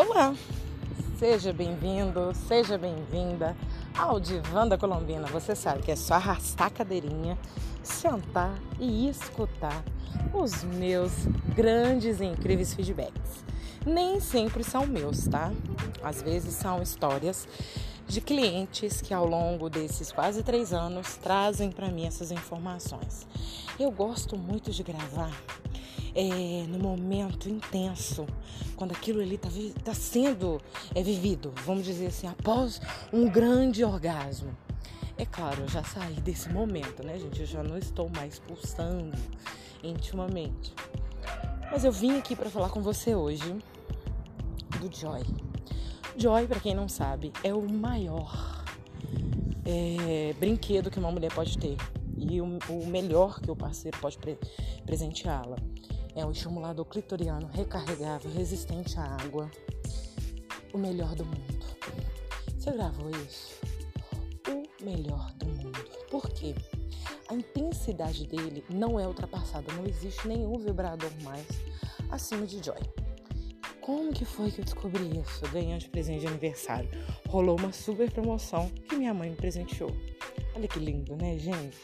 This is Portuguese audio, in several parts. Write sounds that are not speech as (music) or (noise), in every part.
Olá, seja bem-vindo, seja bem-vinda ao Divã da Colombina. Você sabe que é só arrastar a cadeirinha, sentar e escutar os meus grandes e incríveis feedbacks. Nem sempre são meus, tá? Às vezes são histórias de clientes que ao longo desses quase três anos trazem para mim essas informações. Eu gosto muito de gravar é, no momento intenso, quando aquilo ali está tá sendo é, vivido, vamos dizer assim, após um grande orgasmo. É claro, eu já saí desse momento, né, gente? Eu já não estou mais pulsando intimamente. Mas eu vim aqui para falar com você hoje do Joy. Joy, para quem não sabe, é o maior é, brinquedo que uma mulher pode ter e o, o melhor que o parceiro pode pre presenteá-la. É um estimulador clitoriano recarregável, resistente à água. O melhor do mundo. Você gravou isso? O melhor do mundo. Por quê? A intensidade dele não é ultrapassada. Não existe nenhum vibrador mais acima de Joy. Como que foi que eu descobri isso? Ganhando de presente de aniversário. Rolou uma super promoção que minha mãe me presenteou. Olha que lindo, né, gente?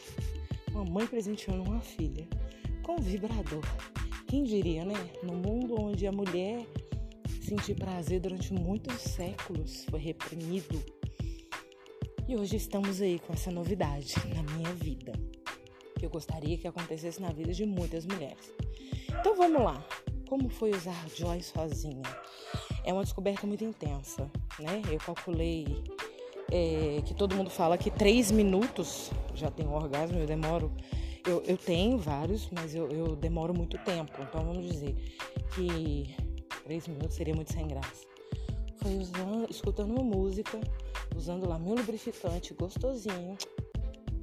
Uma mãe presenteando uma filha com vibrador. Quem diria, né? No mundo onde a mulher sentir prazer durante muitos séculos foi reprimido. E hoje estamos aí com essa novidade na minha vida. Que eu gostaria que acontecesse na vida de muitas mulheres. Então vamos lá. Como foi usar Joy sozinha? É uma descoberta muito intensa, né? Eu calculei é, que todo mundo fala que três minutos já tem um orgasmo, eu demoro eu, eu tenho vários, mas eu, eu demoro muito tempo. Então vamos dizer que três minutos seria muito sem graça. Foi usando, escutando uma música, usando lá meu lubrificante gostosinho.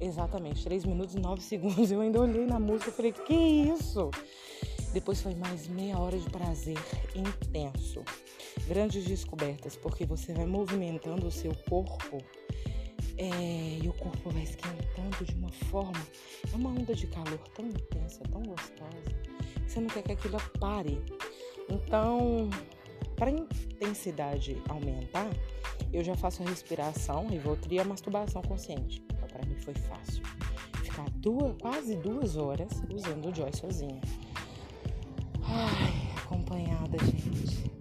Exatamente, 3 minutos e 9 (laughs) segundos. Eu ainda olhei na música e falei, que isso? Depois foi mais meia hora de prazer intenso. Grandes descobertas, porque você vai movimentando o seu corpo é, e o corpo vai esquentando de uma forma. É uma onda de calor tão intensa, tão gostosa, que você não quer que aquilo pare. Então, para a intensidade aumentar, eu já faço a respiração, e a masturbação consciente. Então, para mim foi fácil. Ficar duas, quase duas horas usando o Joy sozinha. Ai, acompanhada, gente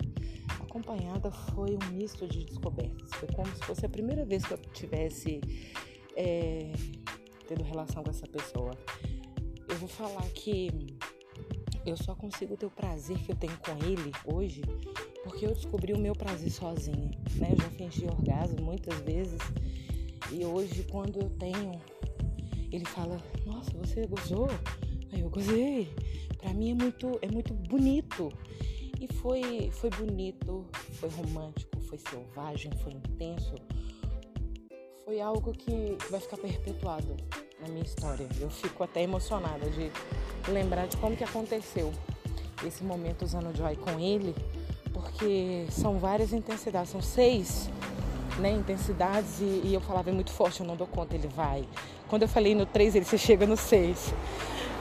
acompanhada foi um misto de descobertas. Foi como se fosse a primeira vez que eu tivesse é, tendo relação com essa pessoa. Eu vou falar que eu só consigo ter o prazer que eu tenho com ele hoje porque eu descobri o meu prazer sozinha. Né? Eu já fingi orgasmo muitas vezes e hoje, quando eu tenho, ele fala: Nossa, você gozou? Aí eu gozei. Para mim é muito, é muito bonito e foi, foi bonito, foi romântico, foi selvagem, foi intenso. Foi algo que vai ficar perpetuado na minha história. Eu fico até emocionada de lembrar de como que aconteceu esse momento usando Joy com ele, porque são várias intensidades, são seis né, intensidades e, e eu falava é muito forte, eu não dou conta, ele vai. Quando eu falei no três, ele você chega no seis.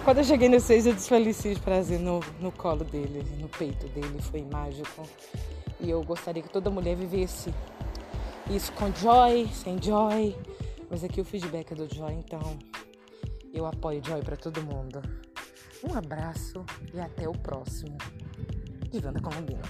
Quando eu cheguei no seis, eu desfaleci de prazer no, no colo dele, no peito dele. Foi mágico. E eu gostaria que toda mulher vivesse isso com joy, sem joy. Mas aqui o feedback é do joy, então eu apoio joy para todo mundo. Um abraço e até o próximo. Divanda Colombina.